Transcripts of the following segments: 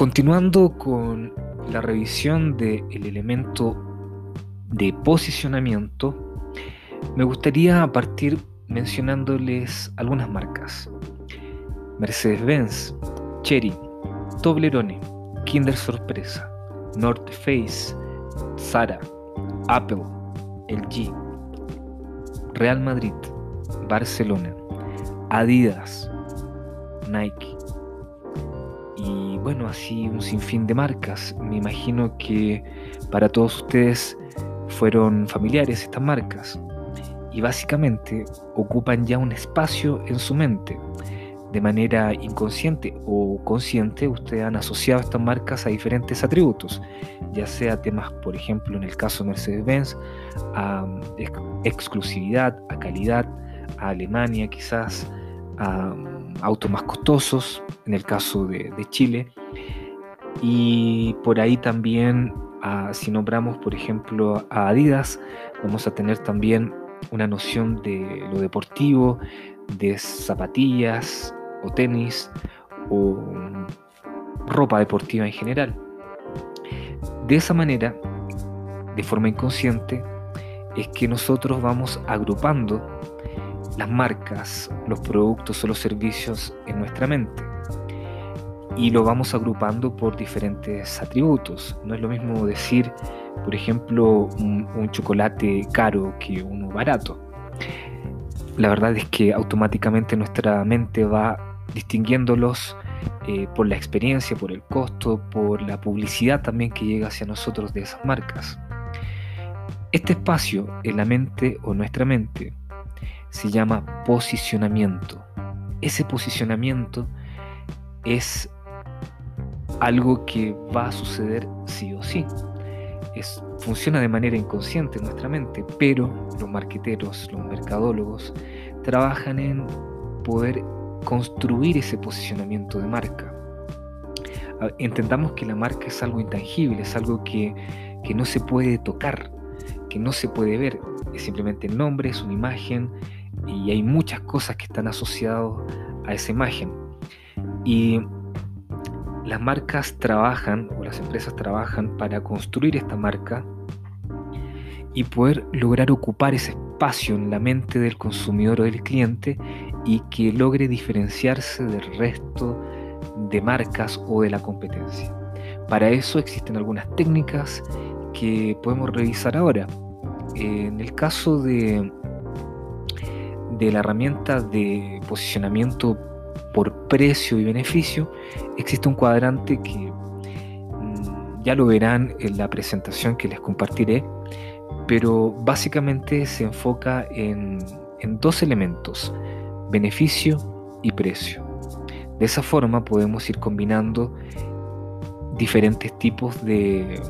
Continuando con la revisión del elemento de posicionamiento, me gustaría partir mencionándoles algunas marcas. Mercedes-Benz, Cherry, Toblerone, Kinder Sorpresa, North Face, Zara, Apple, LG, Real Madrid, Barcelona, Adidas, Nike. Bueno, así un sinfín de marcas. Me imagino que para todos ustedes fueron familiares estas marcas. Y básicamente ocupan ya un espacio en su mente. De manera inconsciente o consciente, ustedes han asociado estas marcas a diferentes atributos, ya sea temas, por ejemplo, en el caso de Mercedes-Benz, a exclusividad, a calidad, a Alemania quizás, a autos más costosos, en el caso de, Chile. Y por ahí también, si nombramos por ejemplo a Adidas, vamos a tener también una noción de lo deportivo, de zapatillas o tenis o ropa deportiva en general. De esa manera, de forma inconsciente, es que nosotros vamos agrupando las marcas, los productos o los servicios en nuestra mente. Y lo vamos agrupando por diferentes atributos. No es lo mismo decir, por ejemplo, un, chocolate caro que uno barato. La verdad es que automáticamente nuestra mente va distinguiéndolos eh, por la experiencia, por el costo, por la publicidad también que llega hacia nosotros de esas marcas. Este espacio en la mente o nuestra mente se llama posicionamiento. Ese posicionamiento es algo que va a suceder sí o sí. Es, funciona de manera inconsciente en nuestra mente, pero los marqueteros, los mercadólogos, trabajan en poder construir ese posicionamiento de marca. Entendamos que la marca es algo intangible, es algo que, que no se puede tocar, que no se puede ver, es simplemente el nombre, es una imagen, y hay muchas cosas que están asociadas a esa imagen. Y las marcas trabajan, o las empresas trabajan para construir esta marca y poder lograr ocupar ese espacio en la mente del consumidor o del cliente y que logre diferenciarse del resto de marcas o de la competencia. Para eso existen algunas técnicas que podemos revisar ahora. En el caso de de la herramienta de posicionamiento por precio y beneficio, existe un cuadrante que mm, ya lo verán en la presentación que les compartiré, pero básicamente se enfoca en, dos elementos, beneficio y precio. De esa forma podemos ir combinando diferentes tipos de,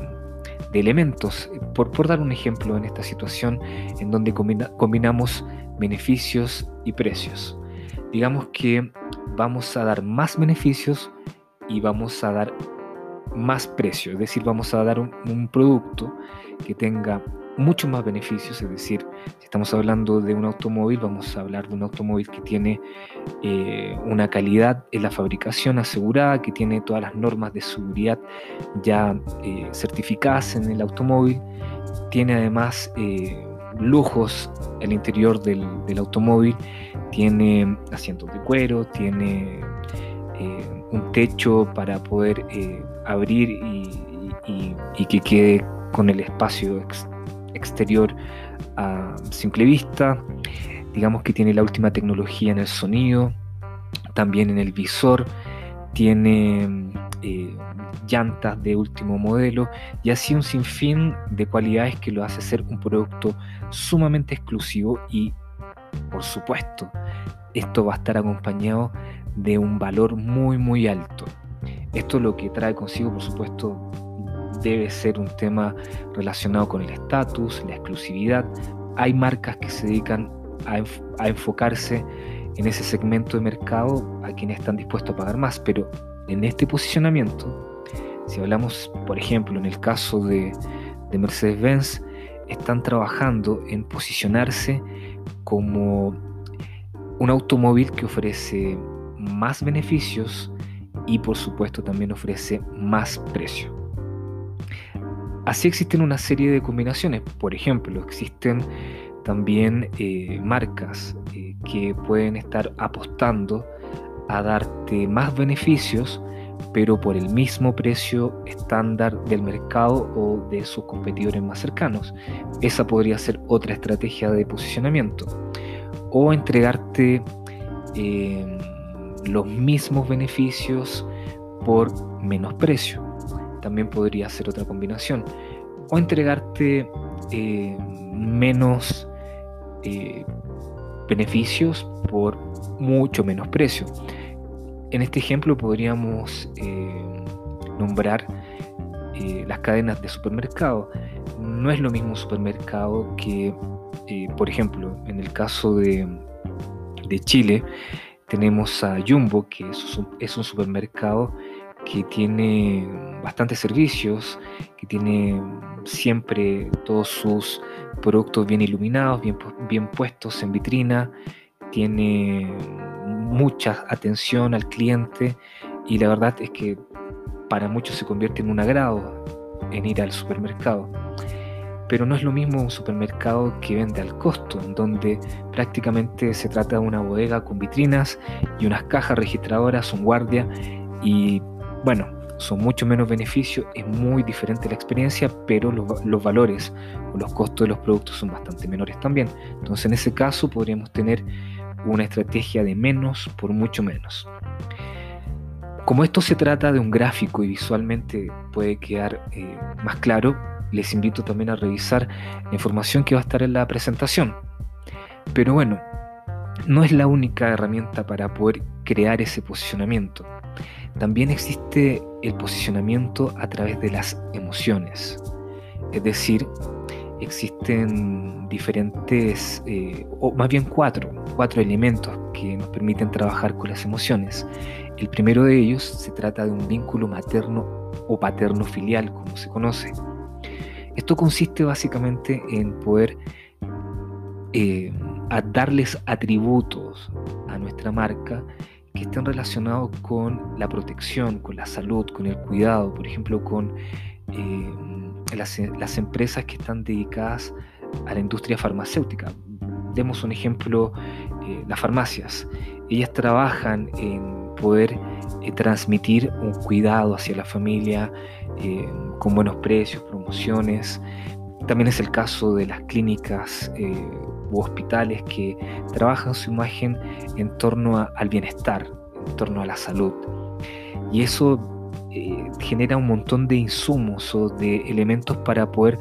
elementos. Por, por, dar un ejemplo en esta situación en donde combinamos beneficios y precios. Digamos que vamos a dar más beneficios y vamos a dar más precio, es decir, vamos a dar un, producto que tenga mucho más beneficios, es decir, si estamos hablando de un automóvil, vamos a hablar de un automóvil que tiene eh, una calidad en la fabricación asegurada, que tiene todas las normas de seguridad ya eh, certificadas en el automóvil, tiene además eh, lujos el interior del, automóvil. Tiene asientos de cuero, tiene eh, un techo para poder eh, abrir y, que quede con el espacio exterior a simple vista. Digamos que tiene la última tecnología en el sonido, también en el visor, tiene eh, llantas de último modelo y así un sinfín de cualidades que lo hace ser un producto sumamente exclusivo y por supuesto esto va a estar acompañado de un valor muy muy alto. Esto lo que trae consigo por supuesto debe ser un tema relacionado con el estatus, la exclusividad. Hay marcas que se dedican a enfocarse en ese segmento de mercado a quienes están dispuestos a pagar más, pero en este posicionamiento, si hablamos, por ejemplo, en el caso de, Mercedes-Benz, están trabajando en posicionarse como un automóvil que ofrece más beneficios y por supuesto también ofrece más precio. Así existen una serie de combinaciones, por ejemplo, existen también eh, marcas eh, que pueden estar apostando a darte más beneficios, pero por el mismo precio estándar del mercado o de sus competidores más cercanos. Esa podría ser otra estrategia de posicionamiento. O entregarte eh, los mismos beneficios por menos precio. También podría ser otra combinación. O entregarte menos eh, beneficios por mucho menos precio. En este ejemplo podríamos eh, nombrar eh, las cadenas de supermercado. No es lo mismo un supermercado que, por ejemplo, en el caso de, Chile, tenemos a Jumbo, que es un supermercado que tiene bastantes servicios, que tiene siempre todos sus productos bien iluminados, bien, bien puestos en vitrina, tiene mucha atención al cliente y la verdad es que para muchos se convierte en un agrado en ir al supermercado. Pero no es lo mismo un supermercado que vende al costo, en donde prácticamente se trata de una bodega con vitrinas y unas cajas registradoras, un guardia y bueno, son mucho menos beneficios, es muy diferente la experiencia, pero los, valores o los costos de los productos son bastante menores también. Entonces en ese caso podríamos tener una estrategia de menos por mucho menos. Como esto se trata de un gráfico y visualmente puede quedar eh, más claro, les invito también a revisar la información que va a estar en la presentación. Pero bueno, no es la única herramienta para poder crear ese posicionamiento. También existe el posicionamiento a través de las emociones. Es decir, existen diferentes, eh, o más bien cuatro, cuatro elementos que nos permiten trabajar con las emociones. El primero de ellos se trata de un vínculo materno o paterno filial, como se conoce. Esto consiste básicamente en poder eh, darles atributos a nuestra marca que estén relacionados con la protección, con la salud, con el cuidado, por ejemplo, con eh, las, empresas que están dedicadas a la industria farmacéutica. Demos un ejemplo, eh, las farmacias. Ellas trabajan en poder eh, transmitir un cuidado hacia la familia con buenos precios, promociones. También es el caso de las clínicas hospitales que trabajan su imagen en torno al bienestar, en torno a la salud. Y eso eh, genera un montón de insumos o de elementos para poder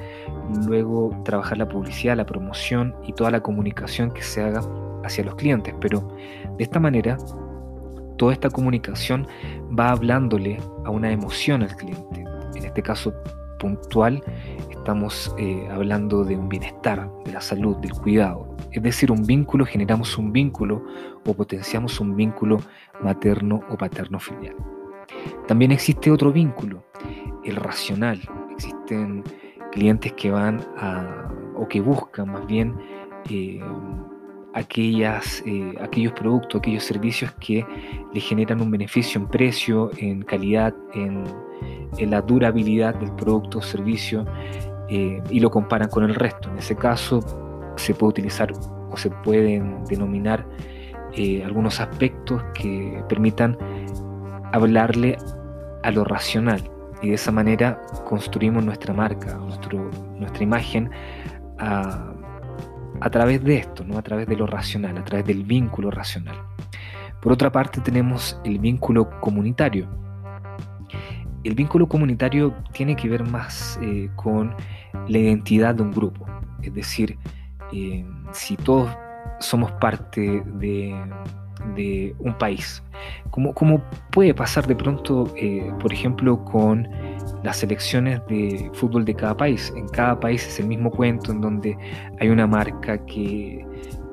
luego trabajar la publicidad, la promoción y toda la comunicación que se haga hacia los clientes. Pero de esta manera, toda esta comunicación va hablándole a una emoción al cliente. En este caso puntual, estamos eh, hablando de un bienestar, de la salud, del cuidado. Es decir, un vínculo, generamos un vínculo o potenciamos un vínculo materno o paterno filial. También existe otro vínculo, el racional. Existen clientes que van a, o que buscan más bien eh, aquellas, eh, aquellos productos, aquellos servicios que le generan un beneficio en precio, en calidad, en, la durabilidad del producto o servicio eh, y lo comparan con el resto. En ese caso se puede utilizar o se pueden denominar algunos aspectos que permitan hablarle a lo racional y de esa manera construimos nuestra marca, nuestra imagen a, través de esto, ¿no? a través de lo racional, a través del vínculo racional. Por otra parte tenemos el vínculo comunitario. El vínculo comunitario tiene que ver más eh, con la identidad de un grupo. Es decir, eh, si todos somos parte de, un país, como, puede pasar de pronto, eh, por ejemplo, con las selecciones de fútbol de cada país. En cada país es el mismo cuento en donde hay una marca que,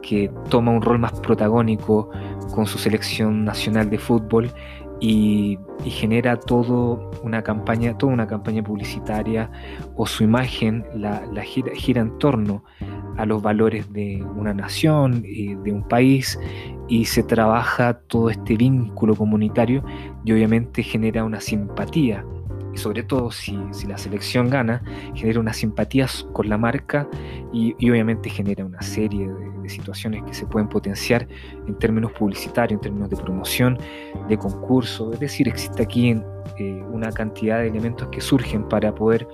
que toma un rol más protagónico con su selección nacional de fútbol y, genera todo una campaña, toda una campaña publicitaria o su imagen la, gira, gira, en torno a los valores de una nación, y de un país, y se trabaja todo este vínculo comunitario y obviamente genera una simpatía sobre todo si, la selección gana, genera una simpatía con la marca y, obviamente genera una serie de, situaciones que se pueden potenciar en términos publicitarios, en términos de promoción, de concurso, es decir, existe aquí eh, una cantidad de elementos que surgen para poder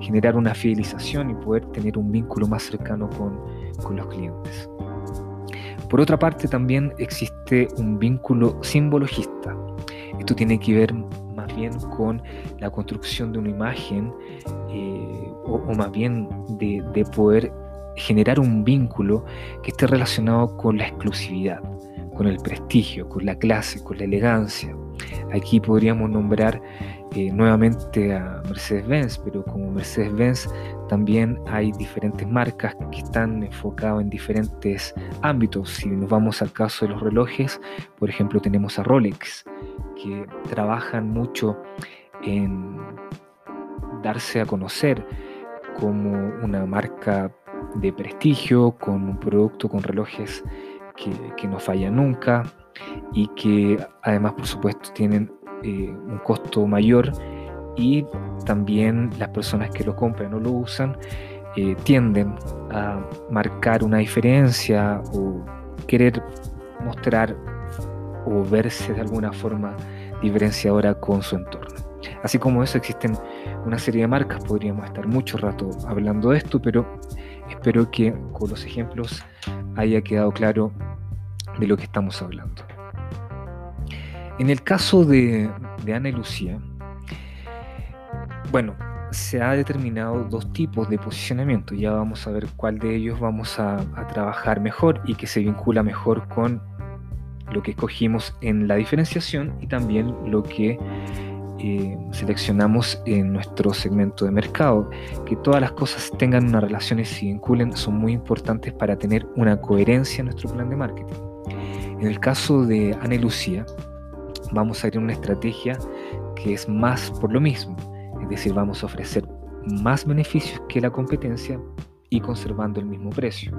generar una fidelización y poder tener un vínculo más cercano con, con los clientes. Por otra parte, también existe un vínculo simbologista. Esto tiene que ver bien con la construcción de una imagen eh, o, más bien de poder generar un vínculo que esté relacionado con la exclusividad, con el prestigio, con la clase, con la elegancia. Aquí podríamos nombrar eh, nuevamente a Mercedes-Benz, pero como Mercedes-Benz también hay diferentes marcas que están enfocadas en diferentes ámbitos. Si nos vamos al caso de los relojes, por ejemplo, tenemos a Rolex, que trabajan mucho en darse a conocer como una marca de prestigio, con un producto con relojes que, que no falla nunca y que además por supuesto tienen eh, un costo mayor y también las personas que lo compran o lo usan eh, tienden a marcar una diferencia o querer mostrar o verse de alguna forma diferenciadora con su entorno. Así como eso existen una serie de marcas, podríamos estar mucho rato hablando de esto, pero espero que con los ejemplos haya quedado claro de lo que estamos hablando. En el caso de, Ana y Lucía, bueno, se ha determinado dos tipos de posicionamiento. Ya vamos a ver cuál de ellos vamos a, trabajar mejor y que se vincula mejor con lo que escogimos en la diferenciación y también lo que eh, seleccionamos en nuestro segmento de mercado. Que todas las cosas tengan una relación y se vinculen son muy importantes para tener una coherencia en nuestro plan de marketing. En el caso de Ana y Lucía, vamos a en una estrategia que es más por lo mismo, es decir, vamos a ofrecer más beneficios que la competencia y conservando el mismo precio.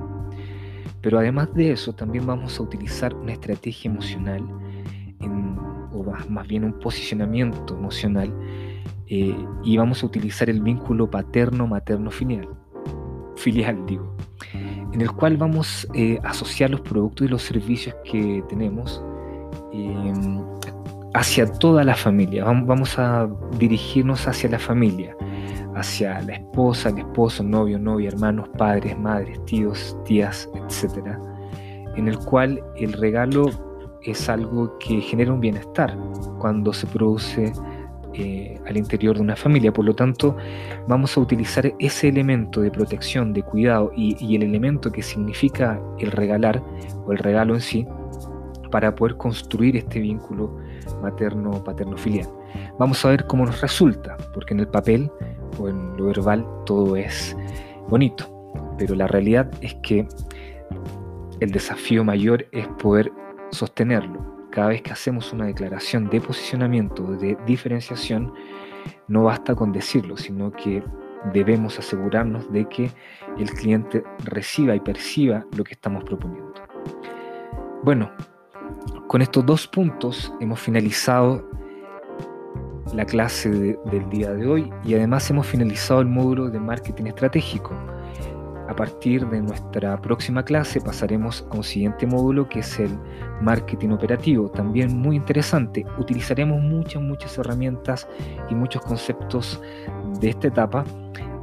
Pero además de eso, también vamos a utilizar una estrategia emocional, o más, bien un posicionamiento emocional, eh, y vamos a utilizar el vínculo paterno-materno-filial, filial digo, en el cual vamos eh, a asociar los productos y los servicios que tenemos eh, hacia toda la familia. Vamos a dirigirnos hacia la familia, hacia la esposa, el esposo, novio, novia, hermanos, padres, madres, tíos, tías, etc. En el cual el regalo es algo que genera un bienestar cuando se produce eh, al interior de una familia. Por lo tanto, vamos a utilizar ese elemento de protección, de cuidado y, y el elemento que significa el regalar o el regalo en sí para poder construir este vínculo materno-paterno-filial. Vamos a ver cómo nos resulta, porque en el papel o en lo verbal todo es bonito, pero la realidad es que el desafío mayor es poder sostenerlo. Cada vez que hacemos una declaración de posicionamiento, de diferenciación, no basta con decirlo, sino que debemos asegurarnos de que el cliente reciba y perciba lo que estamos proponiendo. Bueno, con estos dos puntos hemos finalizado la clase del día de hoy y además hemos finalizado el módulo de marketing estratégico. A partir de nuestra próxima clase pasaremos a un siguiente módulo que es el marketing operativo, también muy interesante. Utilizaremos muchas, muchas herramientas y muchos conceptos de esta etapa,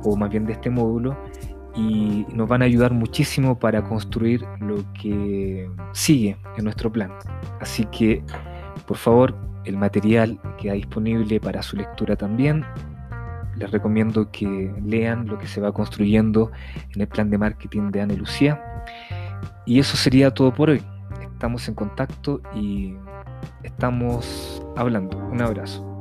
o más bien de este módulo, y nos van a ayudar muchísimo para construir lo que sigue en nuestro plan. Así que, por favor, el material queda disponible para su lectura también. Les recomiendo que lean lo que se va construyendo en el plan de marketing de Ana Lucía. Y eso sería todo por hoy. Estamos en contacto y estamos hablando. Un abrazo.